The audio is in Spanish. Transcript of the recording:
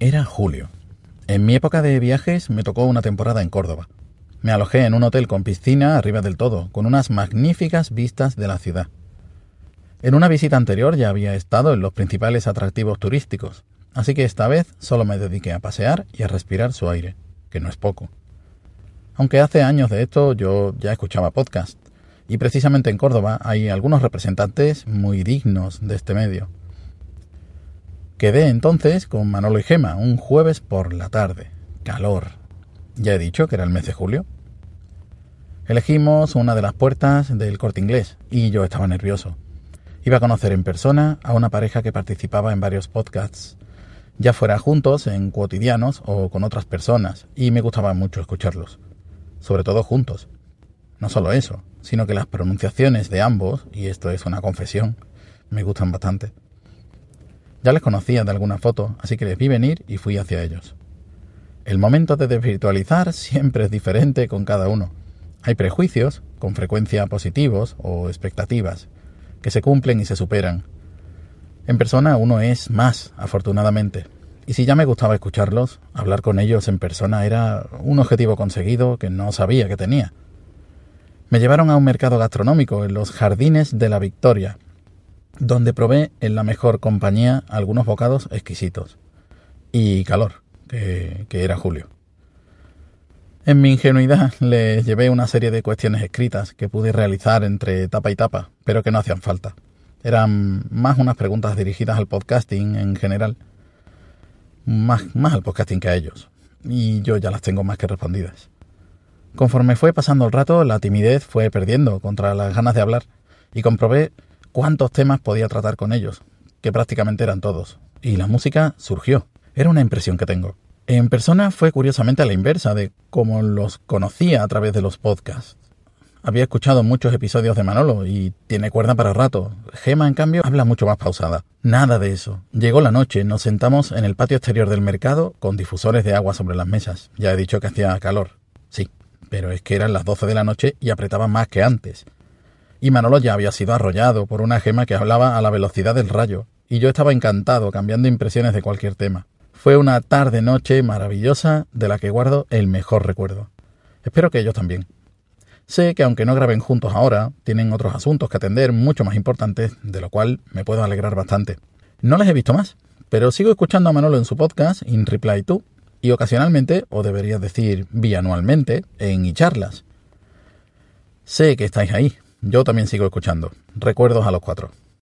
Era julio. En mi época de viajes me tocó una temporada en Córdoba. Me alojé en un hotel con piscina arriba del todo, con unas magníficas vistas de la ciudad. En una visita anterior ya había estado en los principales atractivos turísticos, así que esta vez solo me dediqué a pasear y a respirar su aire, que no es poco. Aunque hace años de esto yo ya escuchaba podcast, y precisamente en Córdoba hay algunos representantes muy dignos de este medio. Quedé entonces con Manolo y Gema un jueves por la tarde. Calor. Ya he dicho que era el mes de julio. Elegimos una de las puertas del corte inglés y yo estaba nervioso. Iba a conocer en persona a una pareja que participaba en varios podcasts, ya fuera juntos en cotidianos o con otras personas, y me gustaba mucho escucharlos, sobre todo juntos. No solo eso, sino que las pronunciaciones de ambos, y esto es una confesión, me gustan bastante. Ya les conocía de alguna foto, así que les vi venir y fui hacia ellos. El momento de desvirtualizar siempre es diferente con cada uno. Hay prejuicios, con frecuencia positivos o expectativas, que se cumplen y se superan. En persona uno es más, afortunadamente. Y si ya me gustaba escucharlos, hablar con ellos en persona era un objetivo conseguido que no sabía que tenía. Me llevaron a un mercado gastronómico en los jardines de la Victoria, donde probé en la mejor compañía algunos bocados exquisitos. Y calor, que, era julio. En mi ingenuidad les llevé una serie de cuestiones escritas que pude realizar entre etapa y etapa, pero que no hacían falta. Eran más unas preguntas dirigidas al podcasting en general, más, más al podcasting que a ellos, y yo ya las tengo más que respondidas. Conforme fue pasando el rato, la timidez fue perdiendo contra las ganas de hablar, y comprobé cuántos temas podía tratar con ellos, que prácticamente eran todos. Y la música surgió. Era una impresión que tengo. En persona fue curiosamente a la inversa de cómo los conocía a través de los podcasts. Había escuchado muchos episodios de Manolo y tiene cuerda para rato. Gema, en cambio, habla mucho más pausada. Nada de eso. Llegó la noche, nos sentamos en el patio exterior del mercado con difusores de agua sobre las mesas. Ya he dicho que hacía calor. Sí, pero es que eran las doce de la noche y apretaba más que antes y Manolo ya había sido arrollado por una gema que hablaba a la velocidad del rayo, y yo estaba encantado cambiando impresiones de cualquier tema. Fue una tarde-noche maravillosa de la que guardo el mejor recuerdo. Espero que ellos también. Sé que aunque no graben juntos ahora, tienen otros asuntos que atender mucho más importantes, de lo cual me puedo alegrar bastante. No les he visto más, pero sigo escuchando a Manolo en su podcast, In Reply To, y ocasionalmente, o debería decir bianualmente, en y charlas. Sé que estáis ahí, yo también sigo escuchando. Recuerdos a los cuatro.